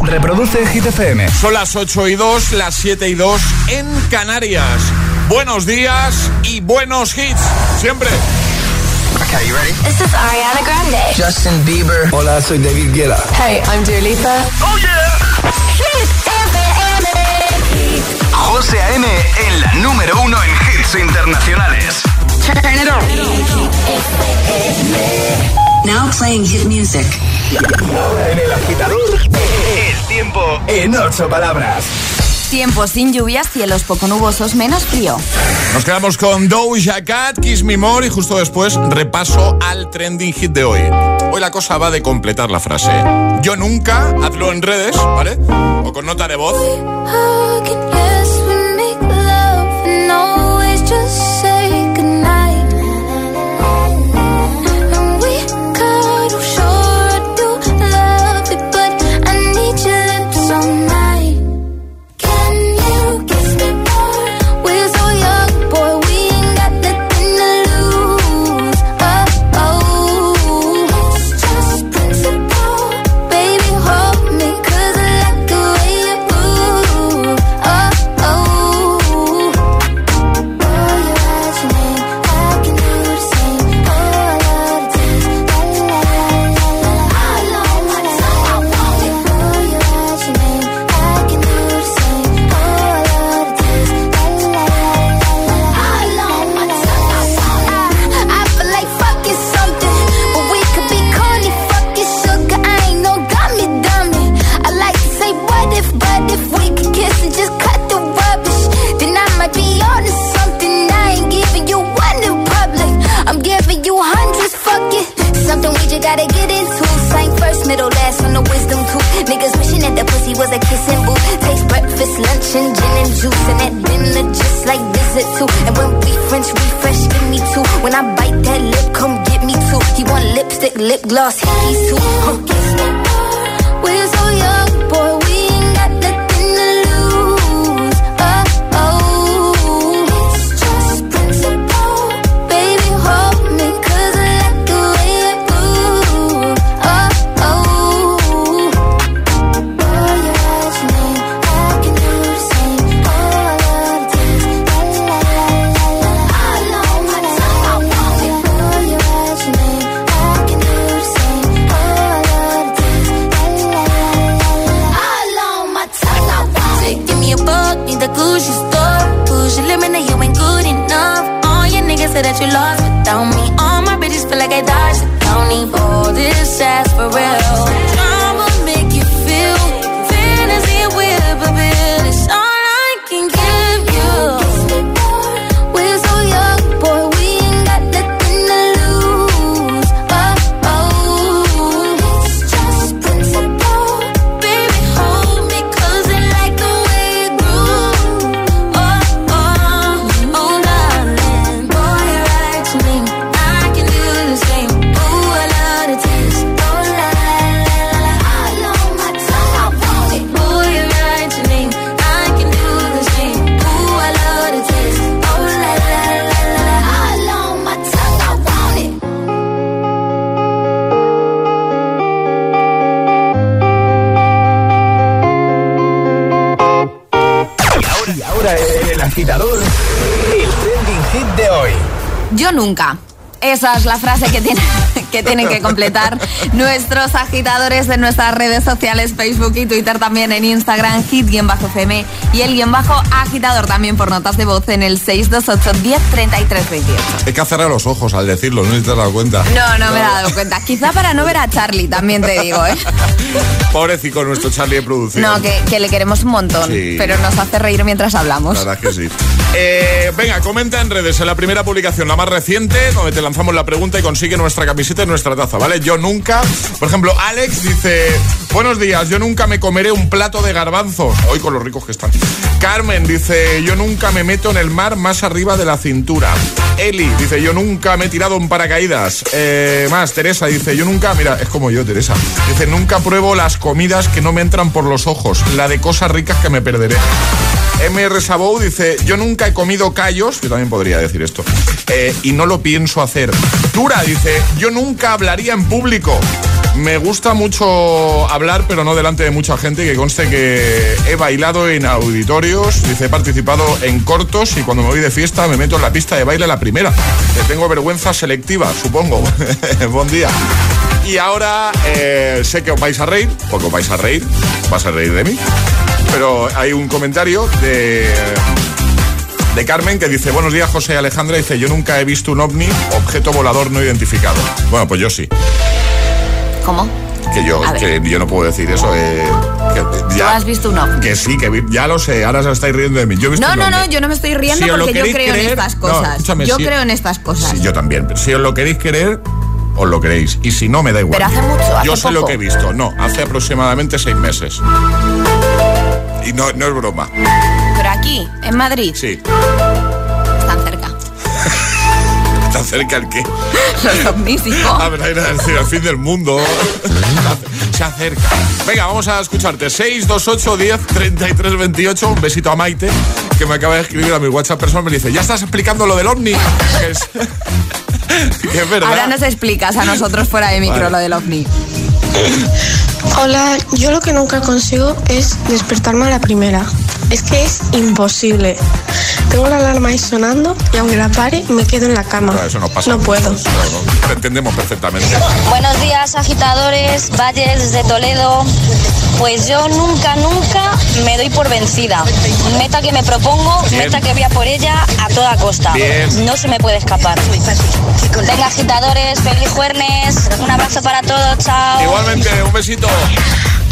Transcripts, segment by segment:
Reproduce Hit FM. Son las 8 y 2, las 7 y 2 en Canarias. Buenos días y buenos hits. Siempre. Okay, you ready? This is Ariana Grande. Justin Bieber. Hola, soy David Guetta. Hey, I'm Dua Lipa. ¡Oh, yeah! Hit FM. José A.M. en la número uno en hits internacionales. Turn it on. Now playing hit music. En el agitador, el tiempo en ocho palabras. Tiempo sin lluvias, cielos poco nubosos, menos frío. Nos quedamos con Doja Cat, Kiss Me More y justo después repaso al trending hit de hoy. Hoy la cosa va de completar la frase. Yo nunca, hazlo en redes, ¿vale? O con nota de voz. glossy. Nunca. Esa es la frase que, tiene, que tienen que completar nuestros agitadores de nuestras redes sociales, Facebook y Twitter, también en Instagram, hit-fm y el guion bajo agitador también por notas de voz en el 628 10 33 28. Hay que cerrar los ojos al decirlo, no te has dado cuenta. No, no me he dado cuenta. Quizá para no ver a Charlie, también te digo, ¿eh? Pobrecito nuestro Charlie de producción. No, que, le queremos un montón, pero nos hace reír mientras hablamos. La verdad que sí. Eh, venga, comenta en redes en la primera publicación, la más reciente, donde te lanzamos la pregunta y consigue nuestra camiseta nuestra taza, ¿vale? Yo nunca, por ejemplo, Alex dice, buenos días, yo nunca me comeré un plato de garbanzos, hoy con los ricos que están. Carmen dice, yo nunca me meto en el mar más arriba de la cintura. Eli dice, yo nunca me he tirado un paracaídas. Eh, más, Teresa dice, yo nunca, mira, es como yo, Teresa. Dice, nunca pruebo las comidas que no me entran por los ojos, la de cosas ricas que me perderé. MR Sabou dice, yo nunca he comido callos, yo también podría decir esto, eh, y no lo pienso hacer. Dura dice, yo nunca hablaría en público. Me gusta mucho hablar, pero no delante de mucha gente, que conste que he bailado en auditorios, dice, he participado en cortos y cuando me voy de fiesta me meto en la pista de baile la primera. Tengo vergüenza selectiva, supongo. Buen día. Y ahora eh, sé que os vais a reír, porque os vais a reír, vas a reír de mí. Pero hay un comentario de de Carmen que dice, buenos días José Alejandra, dice, yo nunca he visto un ovni, objeto volador no identificado. Bueno, pues yo sí. ¿Cómo? Que yo, que yo no puedo decir eso. eh, que ¿Tú has visto un ovni? Que sí, que vi- ya lo sé, ahora se estáis riendo de mí. Yo he visto No, un no, ovni. no, yo no me estoy riendo Si porque yo creo en estas cosas. yo si- creo en estas cosas. Sí, yo también. Si os lo queréis creer, os lo creéis. Y si no, me da igual. Pero hace mucho, hace Yo sé lo que he visto. No, hace aproximadamente seis meses. Y no, no es broma. Pero aquí, en Madrid, Sí. están cerca. Está cerca el qué. Los ovnis, hijo. A ver, ahí el fin del mundo. Se acerca. Venga, vamos a escucharte. 628 10 33 28. Un besito a Maite, que me acaba de escribir a mi WhatsApp personal. Me dice, ya estás explicando lo del ovni. Que es, que es verdad. Ahora nos explicas a nosotros fuera de micro Vale. lo del ovni. Hola, yo lo que nunca consigo es despertarme a la primera. Es que es imposible. Tengo la alarma ahí sonando y aunque la pare me quedo en la cama. Claro, eso no pasa. No puedo. No, no, te entendemos perfectamente. Buenos días, agitadores, Valles de Toledo. Pues yo nunca, nunca me doy por vencida. Meta que me propongo, Bien. meta que voy a por ella a toda costa. Bien. No se me puede escapar. Venga, agitadores, feliz jueves. Un abrazo para todos, chao. Igualmente, un besito.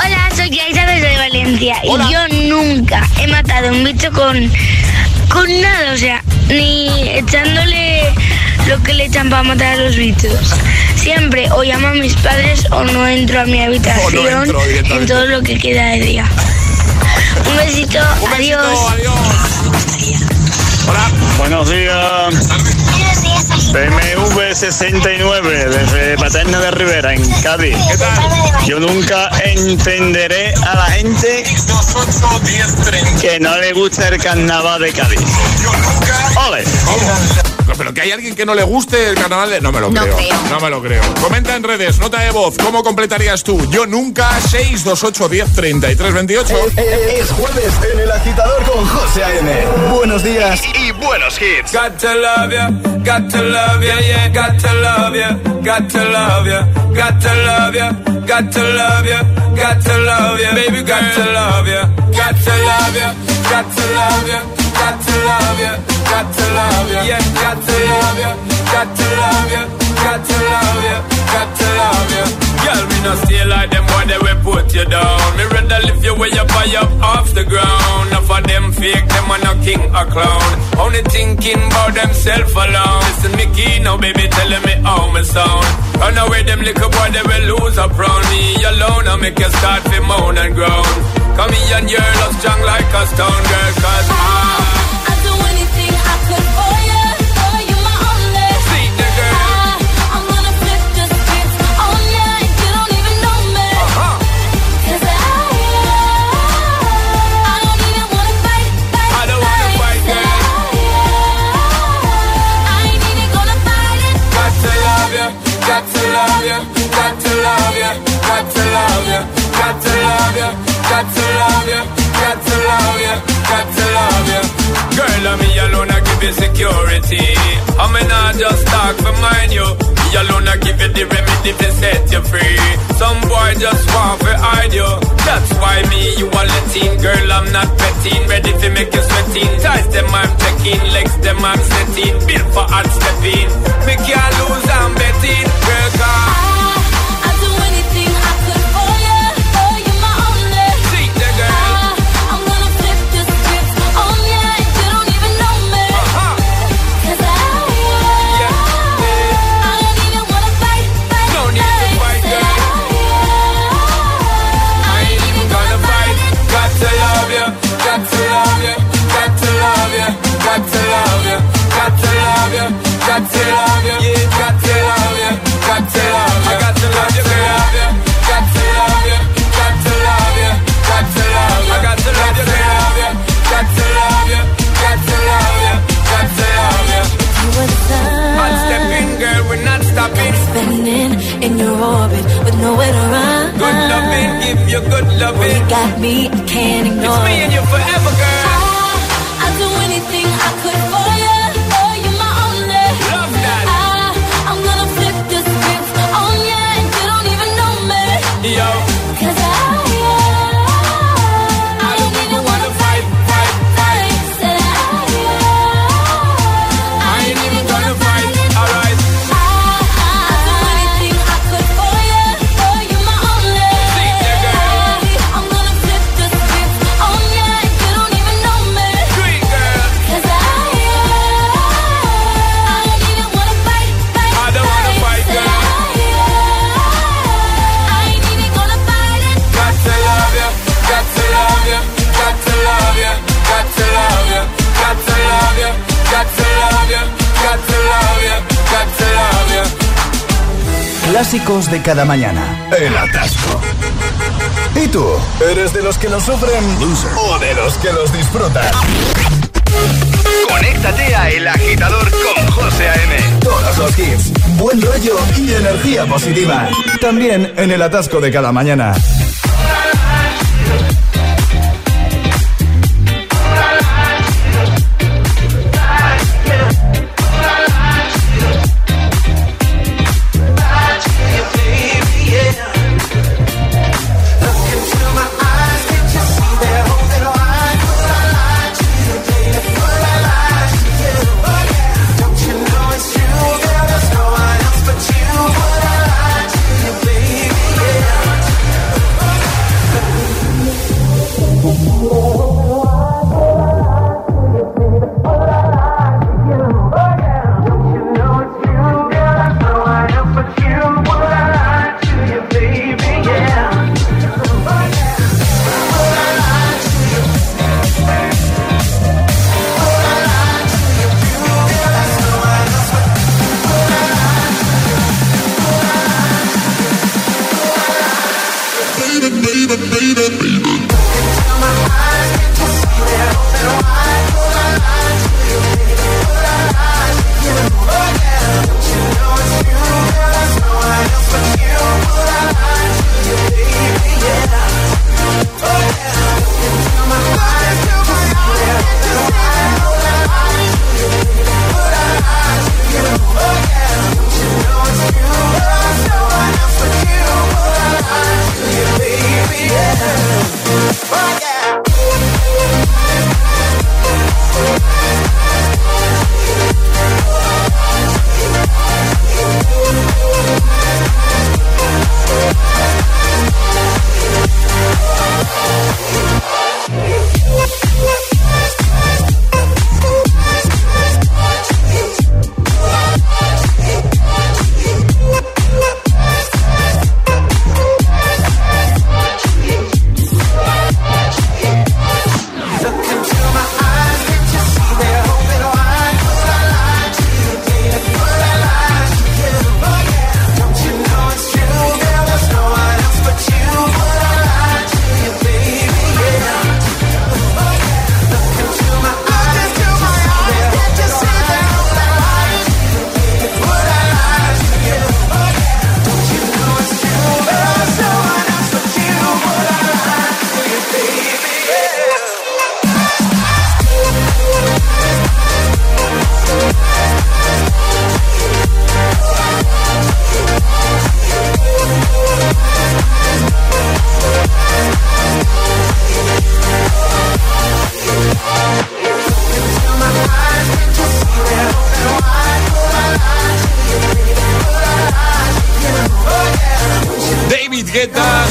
Hola, soy Yaisa desde Valencia Hola. y yo nunca he matado un bicho con, con nada, o sea, ni echándole lo que le echan para matar a los bichos. Siempre o llamo a mis padres o no entro a mi habitación en todo lo que queda de día. Un besito, Un adiós. besito, adiós. Hola. Buenos días. BMW 69 desde Paterna de Rivera en Cádiz. ¿Qué tal? Yo nunca entenderé a la gente 628 10 30. que no le gusta el carnaval de Cádiz. ¡Ole! No, Pero que hay alguien que no le guste el carnaval de... No me lo No creo. creo. No me lo creo. Comenta en redes, nota de voz. ¿Cómo completarías tú? Yo nunca. 628 10 33 28. Es jueves en el agitador con José A.M. Buenos días y buenos hits. Got to love ya, got to love ya, yeah, got to love ya, got to love ya, got to love ya, got to love ya, got to love ya, baby, got to love ya, got to love ya, got to love ya, got to love ya, got to love ya, yeah, got to love ya, got to love ya, got to love ya, got to love ya. Girl, me no stay like them when they will put you down. Me rather lift you way up high up off the ground. Enough of them fake, them are no king or clown. Only thinking about themself alone. Listen, me key now, baby, telling me how me sound. Run away, them little boy, they will lose up round me alone. I make you start to moan and groan. Come here and you're love strong like a stone girl, cause I, got to love ya, got to love ya, got to love ya. Girl, I'm me alone, I give you security. I'm not just talk for mine, you. Me alone, I give you the remedy to set you free. Some boy just want to hide you. That's why me, you are letting. Girl, I'm not petting. Ready to make you sweating. Ties them, I'm checking. Legs them, I'm setting. Built for hard stepping. Me can't lose, I'm betting. Girl, come. be Clásicos de cada mañana. El atasco. ¿Y tú? ¿Eres de los que lo sufren o de los que los disfrutan? Conéctate a El Agitador con José A.M. Todos los hits, buen rollo y energía positiva. También en el atasco de cada mañana.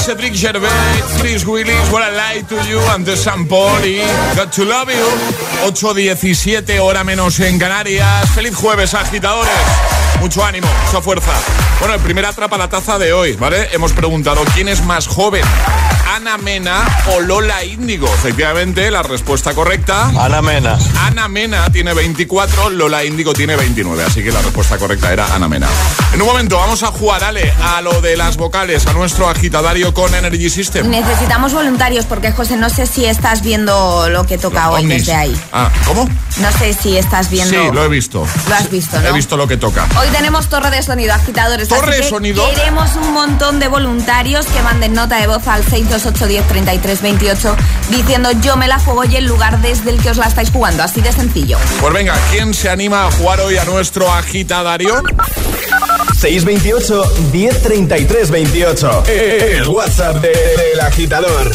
Cedric Gervais, Chris Willis, What I Lie to You, Sam Paul y Got to Love You. 8.17, hora menos en Canarias. Feliz jueves, agitadores. Mucho ánimo, mucha fuerza. Bueno, el primer atrapa la taza de hoy, ¿vale? Hemos preguntado quién es más joven, Ana Mena o Lola Índigo. Efectivamente, la respuesta correcta. Ana Mena. Ana Mena tiene 24, Lola Índigo tiene 29, así que la respuesta correcta era Ana Mena. En un momento vamos a jugar, Ale, a lo de las vocales, a nuestro agitadario con Energy System. Necesitamos voluntarios porque, José, no sé si estás viendo lo que toca hoy Ovnis. desde ahí. Ah, ¿cómo? No sé si estás viendo... Sí, lo he visto. Lo has visto, ¿no? He visto lo que toca. Hoy tenemos torre de sonido, agitadores. ¿Torre así de que sonido? Queremos un montón de voluntarios que manden nota de voz al 608 33 28 diciendo yo me la juego y el lugar desde el que os la estáis jugando. Así de sencillo. Pues venga, ¿quién se anima a jugar hoy a nuestro agitadario? 628 1033 28. El WhatsApp del de, de, agitador.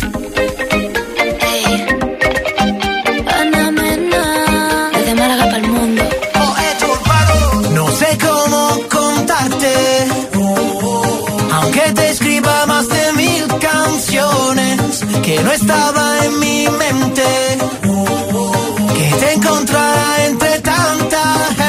que no estaba en mi mente, que te encontrara entre tanta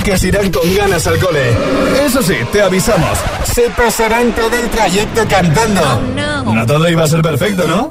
peques irán con ganas al cole. Eso sí, te avisamos. Se pasarán todo el trayecto cantando. Oh, no todo iba a ser perfecto, ¿no?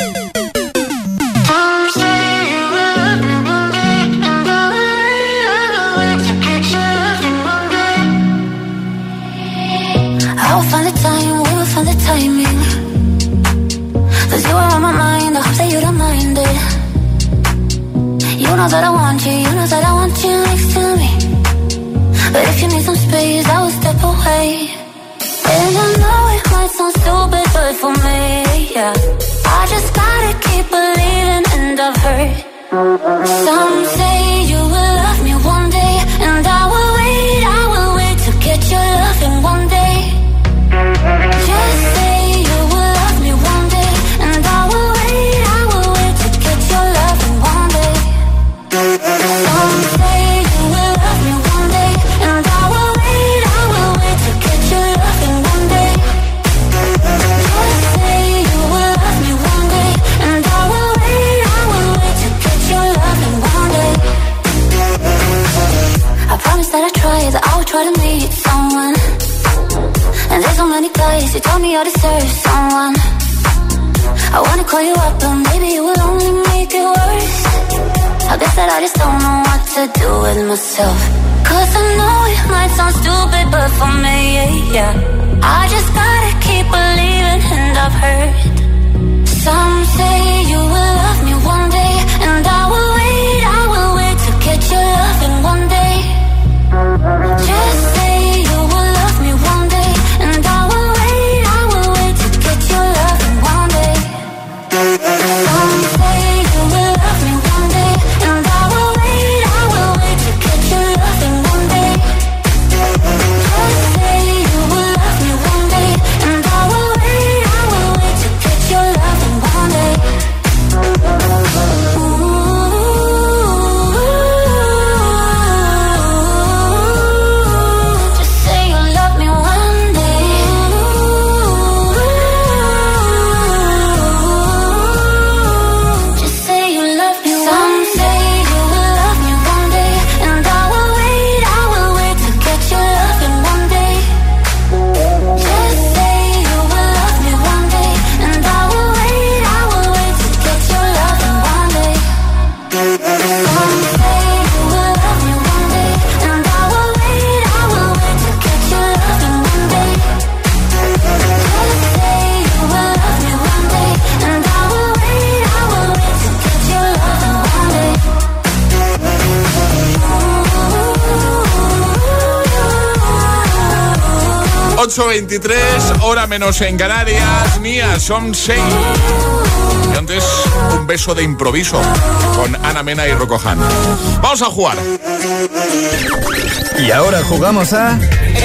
8.23, hora menos en Canarias, Nia Som Sei. Y antes, un beso de improviso con Ana Mena y Rocohan. Vamos a jugar. Y ahora jugamos a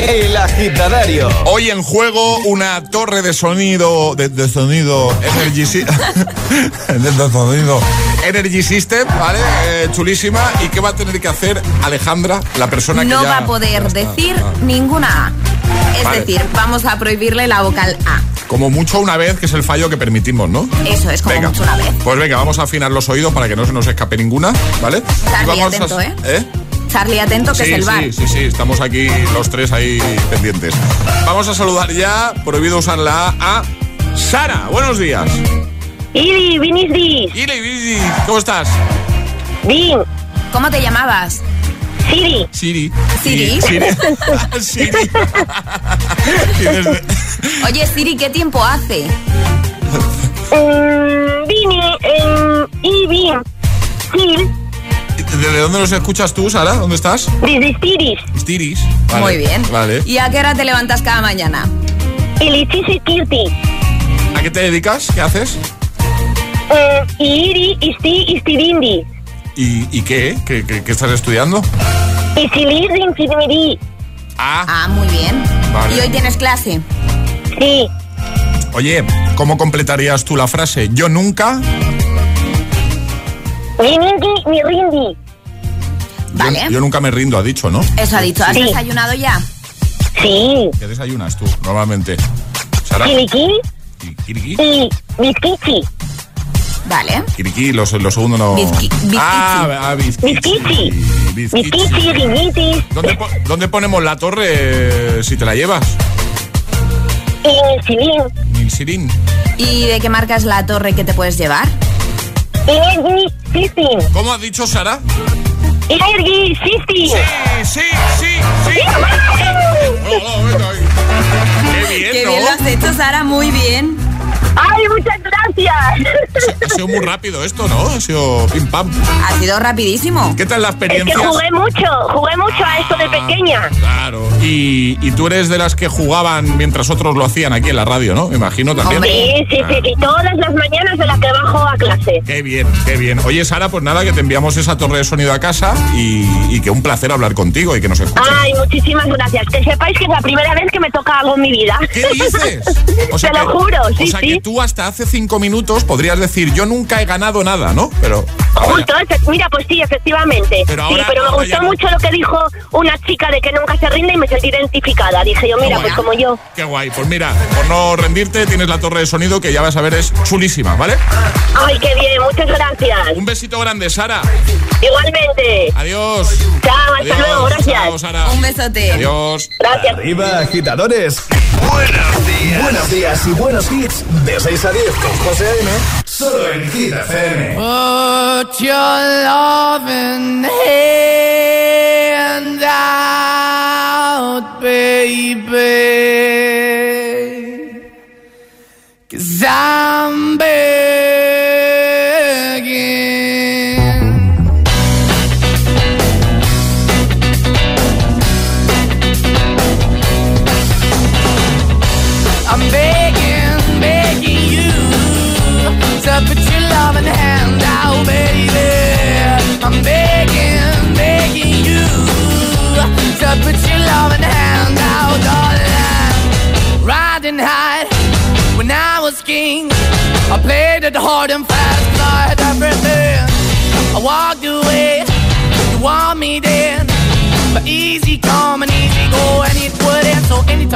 El Agitadario. Hoy en juego una torre de sonido, de, de sonido Energy, de sonido Energy System, ¿vale? Eh, chulísima. ¿Y qué va a tener que hacer Alejandra, la persona que No ya- va a poder está? decir Ah. ninguna A. Es Vale. decir, vamos a prohibirle la vocal A. Como mucho una vez, que es el fallo que permitimos, ¿no? Eso es como Venga. mucho una vez. Pues venga, vamos a afinar los oídos para que no se nos escape ninguna, ¿vale? Charlie, Y vamos atento, a... ¿eh? Charlie, atento, que sí, es el bar. sí, sí, sí, estamos aquí los tres ahí pendientes. Vamos a saludar ya, prohibido usar la A, a Sara. Buenos días. Iri, Vinis Dis. ¿cómo estás? Bin. ¿Cómo te llamabas? Siri. Siri. Siri. Siri. Siri. Oye, Siri, ¿qué tiempo hace? Mm, Vini. y. ¿Desde dónde nos escuchas tú, Sara? ¿Dónde estás? Desde Stiris. Stiris. Vale, Muy bien. Vale. ¿Y a qué hora te levantas cada mañana? Ilichisi Kirti. ¿A qué te dedicas? ¿Qué haces? Eh, Iri, Isti, Istibindi. ¿Y, y qué? ¿Qué, qué- qué estás estudiando? Isilir, Infinimiri. Ah, Ah, muy bien. Vale. ¿Y hoy tienes clase? Sí. oye, ¿cómo completarías tú la frase? Yo nunca. Vinindi, mi Rindi. Vale. Yo, yo nunca me rindo, ha dicho, ¿no? Eso ha dicho. ¿Has Sí. desayunado ya? Sí. ¿Qué desayunas tú, normalmente? Sara. Kiliki Kiriki. y Bizkichi. Vale. Kiriki, lo, lo segundo no. Bizqui- bizquichi. Ah, ah, bizquichi. ¿Dónde, po- dónde ponemos la torre eh, si te la llevas? Y Silin. Milsirin. ¿Y de qué marca es la torre que te puedes llevar? ¿Cómo has dicho, Sara? Energy. Sí, sí, sí, sí. Qué bien, Qué ¿no? bien lo has hecho, Sara, muy bien. ¡Ay, muchas gracias! Ha sido muy rápido esto, ¿no? Ha sido pim pam. Ha sido rapidísimo. ¿Qué tal la Es que experiencia? jugué mucho, jugué mucho a esto de pequeña. Claro. Y, y tú eres de las que jugaban mientras otros lo hacían aquí en la radio, ¿no? Me imagino también. Sí, sí, sí, y todas las mañanas de las que bajo a clase. Qué bien, qué bien. Oye, Sara, pues nada, que te enviamos esa torre de sonido a casa y, y que un placer hablar contigo y que nos escuches. Ay, muchísimas gracias. Que sepáis que es la primera vez que me toca algo en mi vida. ¿Qué dices? Te lo juro, sí, o sea sí. Tú hasta hace cinco minutos podrías decir, yo nunca he ganado nada, ¿no? Pero... ahora Justo, mira, pues sí, efectivamente. Pero ahora- sí, pero me gustó no. mucho lo que dijo una chica de que nunca se rinde y me sentí identificada. Dije yo, mira, pues ya. como yo. ya- Qué guay. Pues mira, por no rendirte, tienes la torre de sonido que ya vas a ver es chulísima, ¿vale? Ay, qué bien, muchas gracias. Un besito grande, Sara. Igualmente. Adiós. Chao, hasta Adiós. luego, gracias. Chao, Sara. Un besote. Adiós. Gracias. Arriba, agitadores. Buenos días. Buenos días y buenos hits. De 6 a 10 con José A.M. Solo en Hit FM. Put your loving hand out, baby.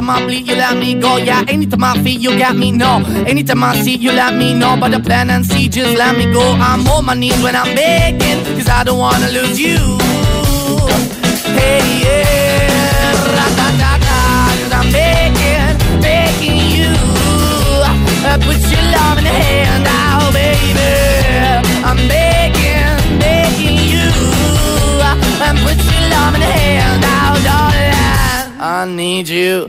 Anytime I bleed, you let me go. Yeah, anytime I feel, you got me. No, anytime I see, you let me know. But the plan and see, just let me go. I'm on my knees when I'm begging, cause I don't wanna lose you. Hey, yeah, ra-da-da-da, cause I'm begging, begging you. Uh, put your love in the hand out, baby. I'm begging, begging you. And put your love in the hand out, darling. I need you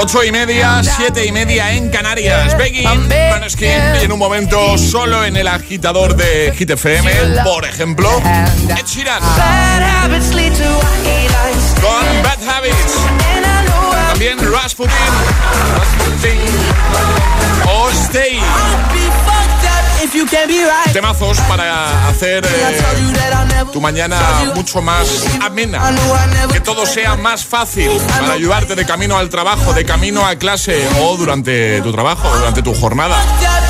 Ocho y media, siete y media en Canarias. Begging, Maneskin, y en un momento solo en el agitador de Hit FM, por ejemplo, Ed Sheeran. Con Bad Habits. También Rasputin. Rasputin. O Stay. Temazos para hacer eh, tu mañana mucho más amena. Que todo sea más fácil para ayudarte de camino al trabajo, de camino a clase o durante tu trabajo, durante tu jornada.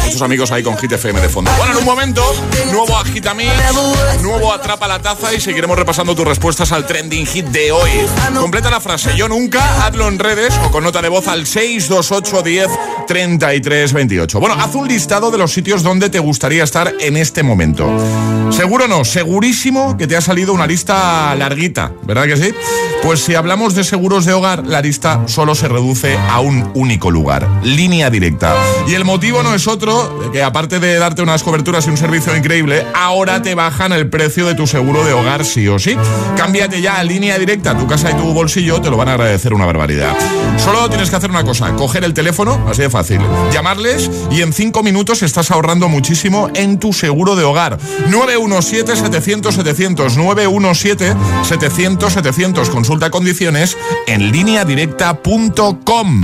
Muchos amigos ahí con Hit FM de fondo. Bueno, en un momento, nuevo Agitamix, nuevo Atrapa la Taza y seguiremos repasando tus respuestas al trending hit de hoy. Completa la frase, yo nunca, hazlo en redes o con nota de voz al 628 10 33 28. Bueno, haz un listado de los sitios donde te gustaría estar en este momento. Seguro no, segurísimo que te ha salido una lista larguita, ¿verdad que sí? Pues si hablamos de seguros de hogar, la lista solo se reduce a un único lugar, línea directa. Y el motivo no es otro, que aparte de darte unas coberturas y un servicio increíble, ahora te bajan el precio de tu seguro de hogar sí o sí. Cámbiate ya a línea directa, tu casa y tu bolsillo te lo van a agradecer una barbaridad. Solo tienes que hacer una cosa, coger el teléfono, así de fácil, llamarles y en cinco minutos estás ahorrando muchísimo en tu seguro de hogar. 917-700-700, 917-700-700. Consulta condiciones en lineadirecta.com.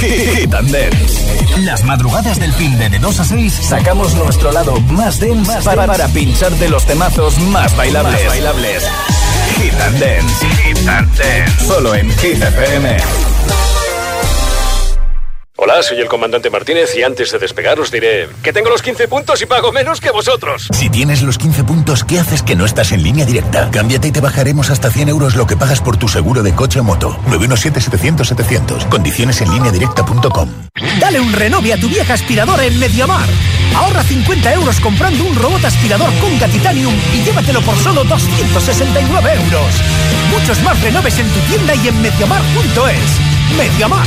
Hit and Dance. Las madrugadas del fin de, de 2 a 6 sacamos nuestro lado más dense para, para pinchar de los temazos más bailables. Más bailables. Hit and Dance. Hit and Dance. Solo en Hit FM. Hola, soy el comandante Martínez y antes de despegar os diré que tengo los 15 puntos y pago menos que vosotros. Si tienes los 15 puntos, ¿qué haces que no estás en línea directa? Cámbiate y te bajaremos hasta 100 euros lo que pagas por tu seguro de coche o moto. 917-700-700. Condiciones en línea directa.com. Dale un renove a tu vieja aspiradora en Mediamar. Ahorra 50 euros comprando un robot aspirador Conga Titanium y llévatelo por solo 269 euros. Muchos más renoves en tu tienda y en mediamar.es. Mediamar.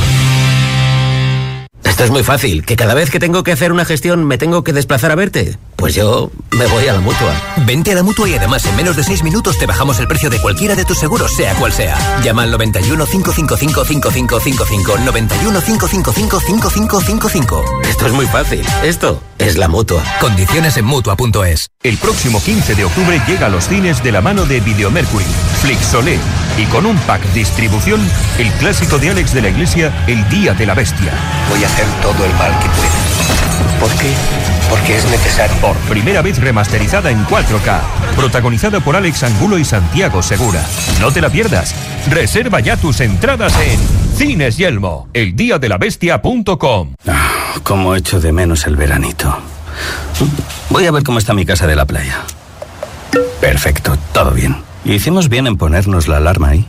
Es muy fácil, que cada vez que tengo que hacer una gestión me tengo que desplazar a verte. Pues yo me voy a la mutua. Vente a la mutua y además en menos de 6 minutos te bajamos el precio de cualquiera de tus seguros, sea cual sea. Llama al 91 555 5555 91 555 5555. Esto es muy fácil. Esto es la mutua. Condiciones en mutua.es. El próximo 15 de octubre llega a los cines de la mano de Videomercury, Flixolé y con un pack distribución, el clásico de Alex de la Iglesia, El Día de la Bestia. Voy a hacer todo el mal que pueda. ¿Por qué? Porque es necesario. Por primera vez remasterizada en 4K, protagonizada por Alex Angulo y Santiago Segura. No te la pierdas. Reserva ya tus entradas en Cines Yelmo, eldiadelabestia.com. Ah, cómo echo de menos el veranito. Voy a ver cómo está mi casa de la playa. Perfecto, todo bien. ¿Hicimos bien en ponernos la alarma ahí?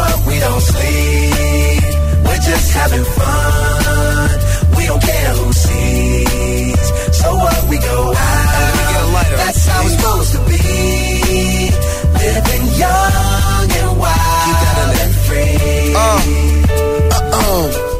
what we get drunk, so what we don't sleep. We're just having fun. We don't care who sees. So what we go out. That's how it's supposed to be. Living young and wild and free. Uh-oh.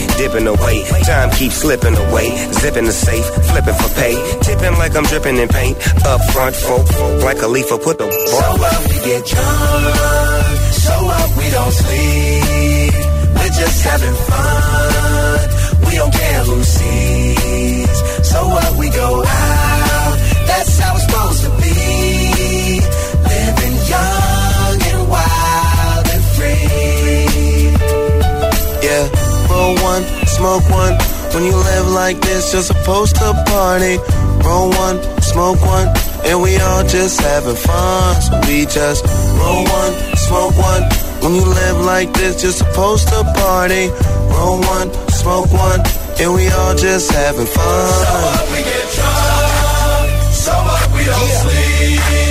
dipping away. Time keeps slipping away. Zipping the safe, flipping for pay. Tipping like I'm dripping in paint. Up front, folk, folk like a leaf, put the So what we get drunk, so what we don't sleep. We're just having fun. We don't care who sees. So what we go out. That's how it's supposed to be. Living young and wild and free. Yeah, roll one, smoke one. When you live like this, you're supposed to party. Roll one, smoke one, and we all just having fun. So we just roll one, smoke one. When you live like this, you're supposed to party. Roll one, smoke one, and we all just having fun. So what we get drunk, so what we don't sleep.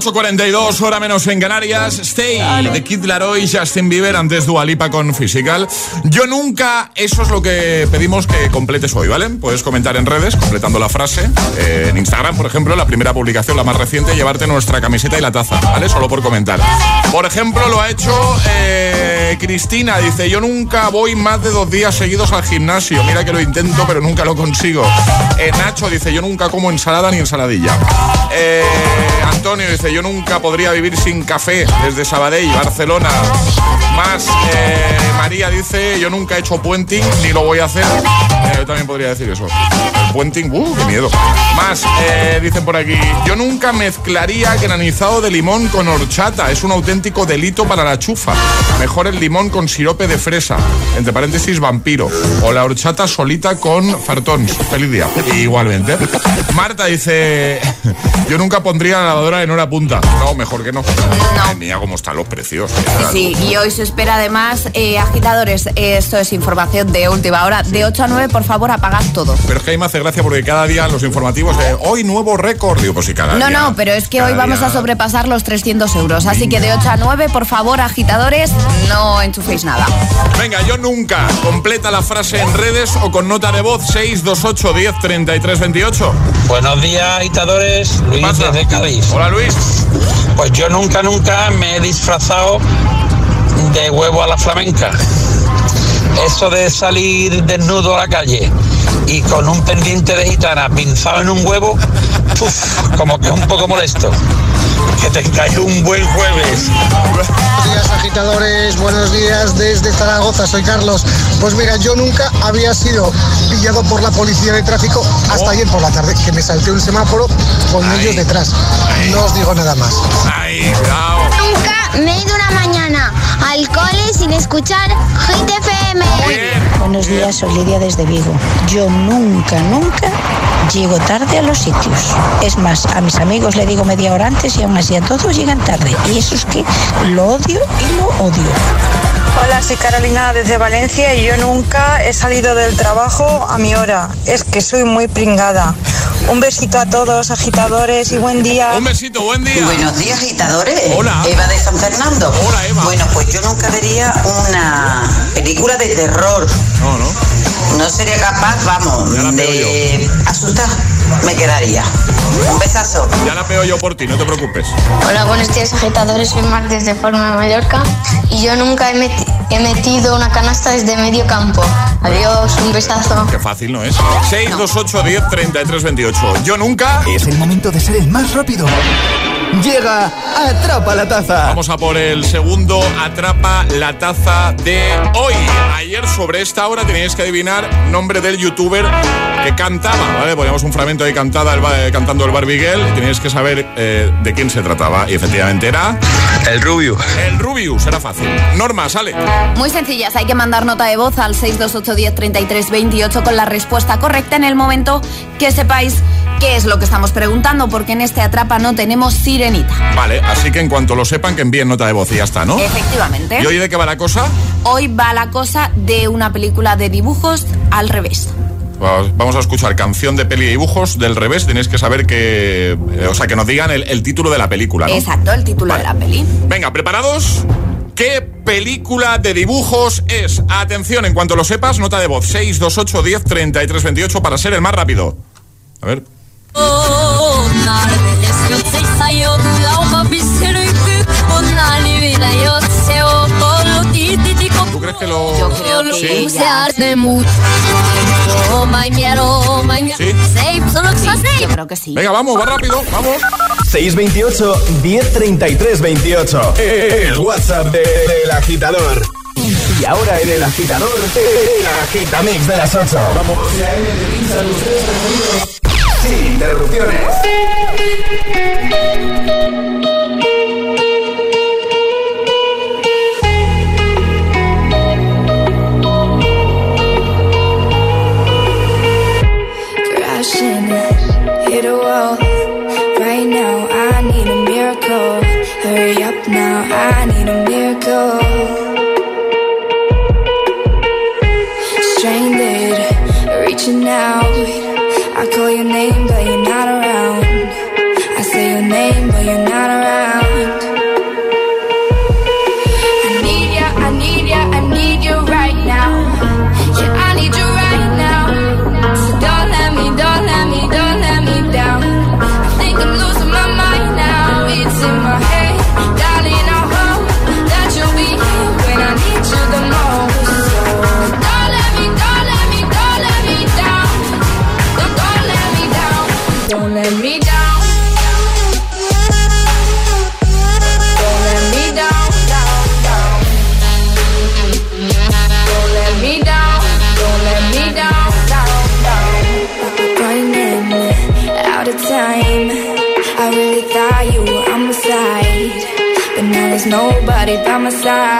8.42, hora menos en Canarias. Stay de Kid Laroi, Justin Bieber, antes Dualipa con Physical. Yo nunca, eso es lo que pedimos que completes hoy, ¿vale? Puedes comentar en redes, completando la frase. Eh, en Instagram, por ejemplo, la primera publicación, la más reciente, llevarte nuestra camiseta y la taza, ¿vale? Solo por comentar. Por ejemplo, lo ha hecho eh, Cristina, dice, yo nunca voy más de dos días seguidos al gimnasio. Mira que lo intento, pero nunca lo consigo. Eh, Nacho dice, yo nunca como ensalada ni ensaladilla. Antonio dice, yo nunca podría vivir sin café desde Sabadell, Barcelona. Más, eh, María dice, yo nunca he hecho puenting, ni lo voy a hacer. Eh, yo también podría decir eso. Puenting, uh, qué miedo. Más, eh, dicen por aquí, yo nunca mezclaría granizado de limón con horchata. Es un auténtico delito para la chufa. Mejor el limón con sirope de fresa, entre paréntesis vampiro. O la horchata solita con fartón. Feliz día. Igualmente. Marta dice, yo nunca pondría la lavadora en hora punta. No, mejor que no. No. Mira cómo están los precios. Sí, y hoy se espera además, eh, agitadores, esto es información de última hora, de 8 a 9, por favor, apagad todo. Pero es que ahí me hace gracia porque cada día los informativos de hoy nuevo récord. Digo, pues sí, cada No, día. no, pero es que hoy vamos día. a sobrepasar los 300 euros, así que de 8 a 9, por favor, agitadores, no enchuféis nada. Venga, yo nunca. Completa la frase en redes o con nota de voz 628 10 33 28. Buenos días, agitadores. Luis desde Cádiz. Hola, Luis. Pues yo nunca, nunca me he disfrazado de huevo a la flamenca. Eso de salir desnudo a la calle y con un pendiente de gitana pinzado en un huevo, como que es un poco molesto. Que tengáis un buen jueves. Buenos días agitadores, buenos días desde Zaragoza, soy Carlos. Pues mira, yo nunca había sido pillado por la policía de tráfico hasta ayer por la tarde, que me salté un semáforo con ellos detrás. No os digo nada más. Ay, cuidado. Nunca me he ido una mañana al cole sin escuchar FM. Buenos días, soy Lidia desde Vigo. Yo nunca, nunca llego tarde a los sitios. Es más, a mis amigos le digo media hora antes y aún así a todos llegan tarde. Y eso es que lo odio y lo odio. Hola, soy Carolina desde Valencia y yo nunca he salido del trabajo a mi hora. Es que soy muy pringada. Un besito a todos, agitadores, y buen día. Un besito, buen día. Buenos días, agitadores. Hola. Eva de San Fernando. Hola, Eva. Bueno, pues yo nunca vería una película de terror. No, no. No sería capaz, vamos, de asustar. Me quedaría. Un besazo. Ya la pego yo por ti, no te preocupes. Hola, buenos días agitadores, soy Marc desde Forma de Mallorca y yo nunca he, meti- he metido una canasta desde medio campo. Adiós, un besazo. Qué fácil no es. 628 10 33 28. Yo nunca. Es el momento de ser el más rápido. Llega Atrapa la Taza. Vamos a por el segundo Atrapa la taza de hoy. Ayer sobre esta hora teníais que adivinar nombre del youtuber que cantaba, ¿vale? Poníamos un fragmento ahí cantada, el, ba- cantando el Barbiguel y teníais que saber eh, de quién se trataba. Y efectivamente era... El Rubio. El Rubius, era fácil. Norma, sale. Muy sencillas, hay que mandar nota de voz al 628 10 33 28 con la respuesta correcta en el momento que sepáis qué es lo que estamos preguntando, porque en este atrapa no tenemos sirenita. Vale, así que en cuanto lo sepan, que envíen nota de voz y ya está, ¿no? Efectivamente. ¿Y hoy de qué va la cosa? Hoy va la cosa de una película de dibujos al revés. Pues Vamos a escuchar canción de peli y dibujos del revés. Tenéis que saber que. eh, o sea, que nos digan el, el título de la película, ¿no? Exacto, el título de la peli. Venga, ¿preparados? ¿Qué película de dibujos es? Atención, en cuanto lo sepas, nota de voz 628 10 33 28 para ser el más rápido. A ver. ¿Tú crees que lo.? Yo creo que Sí. ¿Sí? Yo creo que sí. Venga, vamos, va rápido, vamos. 628 1033 28. El WhatsApp de- del agitador. Y ahora en el agitador, el agitamix de las 8. Vamos. Sin interrupciones. crashing, a wall. Right now, I need a miracle. Hurry up now, I need a miracle. There's nobody by my side.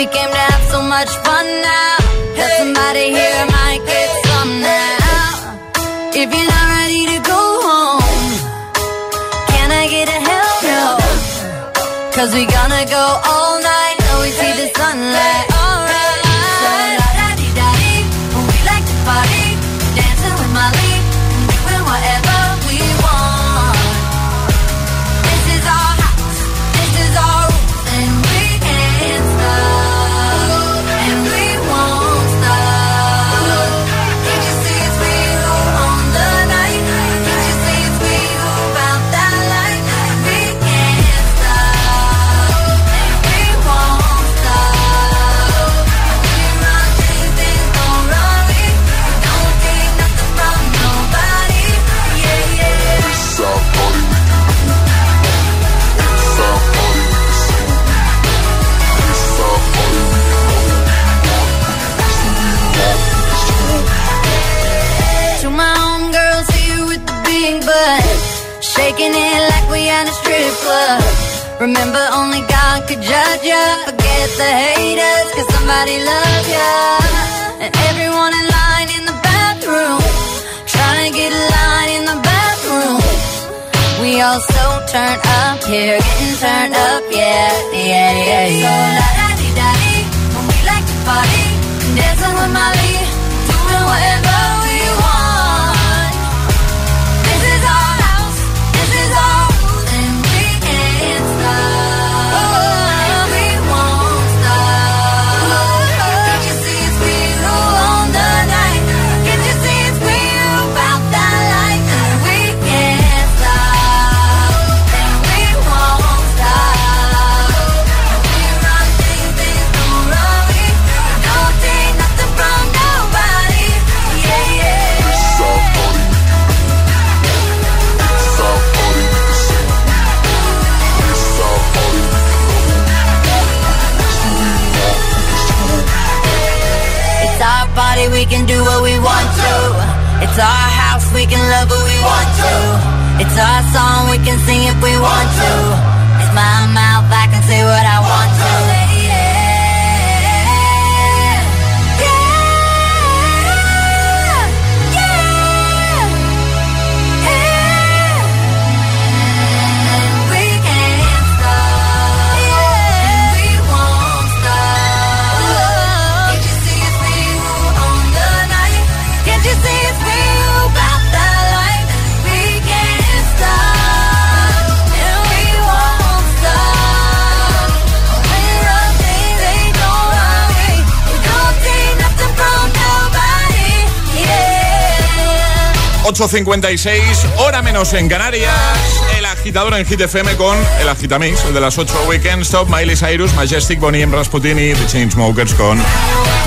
we came to have so much fun now. That somebody here might get some now. If you're not ready to go home, can I get a help? no? Cause we gonna go all night, always see the sunlight. Remember, only God could judge ya. Forget the haters, cause somebody loves ya. And everyone in line in the bathroom, trying to get a line in the bathroom. We all so turned up here, getting turned up, yeah, yeah, yeah, yeah. So la da di da di, when we like to party, dancing with Molly, 8.56, hora menos en Canarias. El agitador en Hit FM con el Agitamix, el de las 8 Weekend Stop, Miley Cyrus, Majestic, Bonnie M. Rasputin y The Chainsmokers con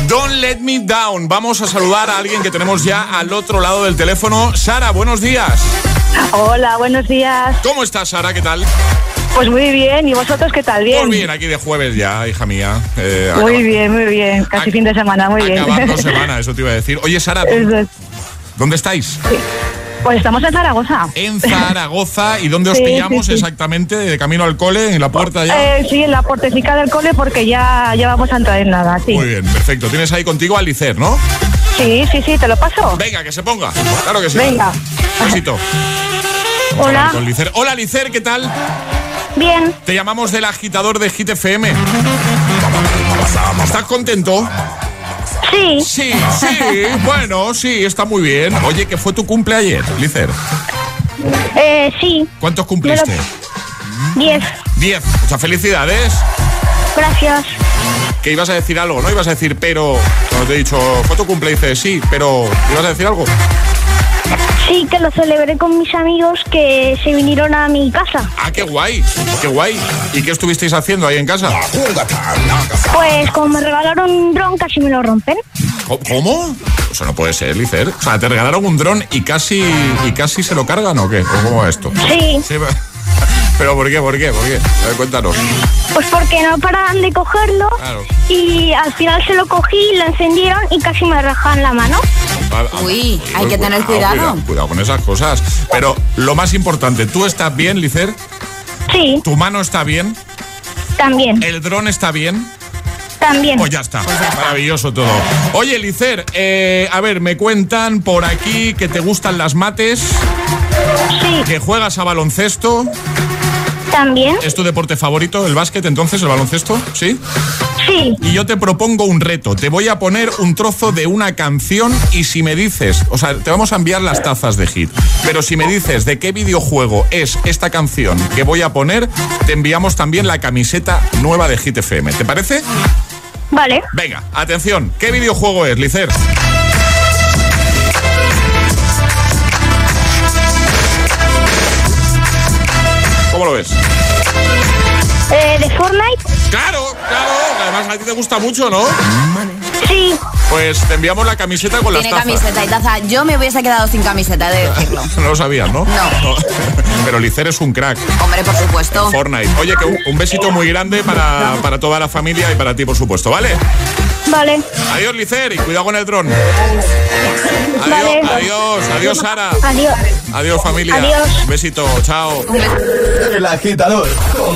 Don't Let Me Down. Vamos a saludar a alguien que tenemos ya al otro lado del teléfono. Sara, buenos días. Hola, buenos días. ¿Cómo estás, Sara? ¿Qué tal? Pues muy bien, ¿y vosotros qué tal? Bien. Muy bien, aquí de jueves ya, hija mía. Eh, Muy acaba- bien, muy bien. Casi fin de semana, muy bien. Acabando semana, eso te iba a decir. Oye, Sara, es. ¿Dónde estáis? Pues estamos en Zaragoza. En Zaragoza. ¿Y dónde os Sí, pillamos sí, sí. exactamente? ¿De camino al cole? ¿En la puerta ya? Eh, sí, en la portecica del cole porque ya, ya vamos a entrar en nada, sí. Muy bien, perfecto. Tienes ahí contigo a Licer, ¿no? Sí, sí, sí, te lo paso. Venga, que se ponga. Claro que sí. Venga. Besito. Hola. Con Licer. Hola, Licer, ¿qué tal? Bien. Te llamamos del agitador de Hit FM. ¿Estás contento? Sí. Sí, sí. Bueno, sí, está muy bien. Oye, ¿qué fue tu cumple ayer, Licer? Eh, sí. ¿Cuántos cumpliste? Diez. Diez. Muchas felicidades. Gracias. Que ibas a decir algo, ¿no? Ibas a decir, pero... Cuando te he dicho, ¿fue tu cumple? Dices, sí, pero... ¿Ibas a decir algo? Sí, que lo celebré con mis amigos que se vinieron a mi casa. Ah, qué guay, qué guay. ¿Y qué estuvisteis haciendo ahí en casa? Pues como me regalaron un dron, casi me lo rompen. ¿Cómo? Eso no puede ser, Licer. O sea, te regalaron un dron y casi, y casi se lo cargan o qué? ¿O ¿Cómo va esto? Sí. va- ¿Pero por qué? ¿Por qué? ¿Por qué? A ver, cuéntanos. Pues porque no paraban de cogerlo Claro. y al final se lo cogí, lo encendieron y casi me rajaban la mano. Uy, hay que tener cuidado. Cuidado, cuidado con esas cosas. Pero lo más importante, ¿tú estás bien, Licer? Sí. ¿Tu mano está bien? También. ¿El dron está bien? También. Pues ya está. Maravilloso todo. Oye, Licer, eh, a ver, me cuentan por aquí que te gustan las mates. Sí. Que juegas a baloncesto. También. ¿Es tu deporte favorito, el básquet, entonces, el baloncesto? ¿Sí? Sí. Y yo te propongo un reto. Te voy a poner un trozo de una canción y si me dices, o sea, te vamos a enviar las tazas de hit, pero si me dices de qué videojuego es esta canción que voy a poner, te enviamos también la camiseta nueva de Hit FM. ¿Te parece? Vale. Venga, atención. ¿Qué videojuego es, Licer? ¿Cómo lo ves? Eh, ¿De Fortnite? Claro, claro. Además, a ti te gusta mucho, ¿no? Sí. Pues te enviamos la camiseta con Tiene las tazas. camiseta y taza. Yo me hubiese quedado sin camiseta, de decirlo. no lo sabías, ¿no? No. Pero Licer es un crack. Hombre, por supuesto. Fortnite. Oye, que un, besito muy grande para, para, toda la familia y para ti, por supuesto, ¿vale? Vale. Adiós, Licer, y cuidado con el dron. Adiós, vale. adiós, adiós, Sara. Adiós. Adiós, familia. Adiós. Un besito, chao. El agitador con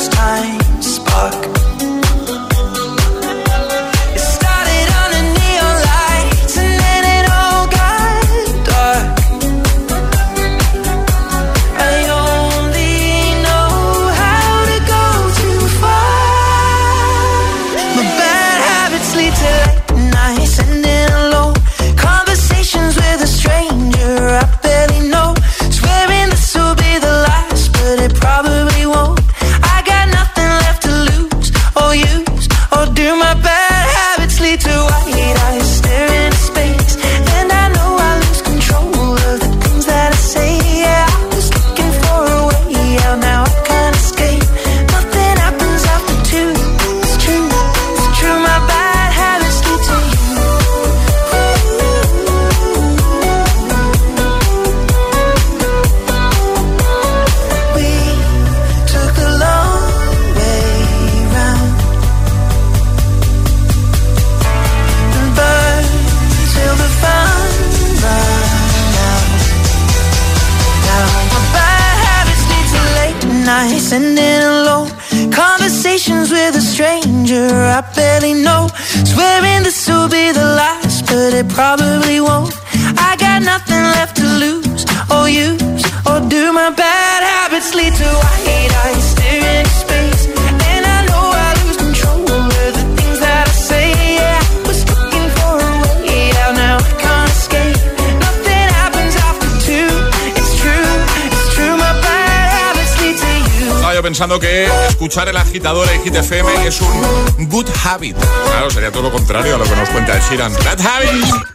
first time. Claro, sería todo lo contrario a lo que nos cuenta el Sheeran. Bad Habit.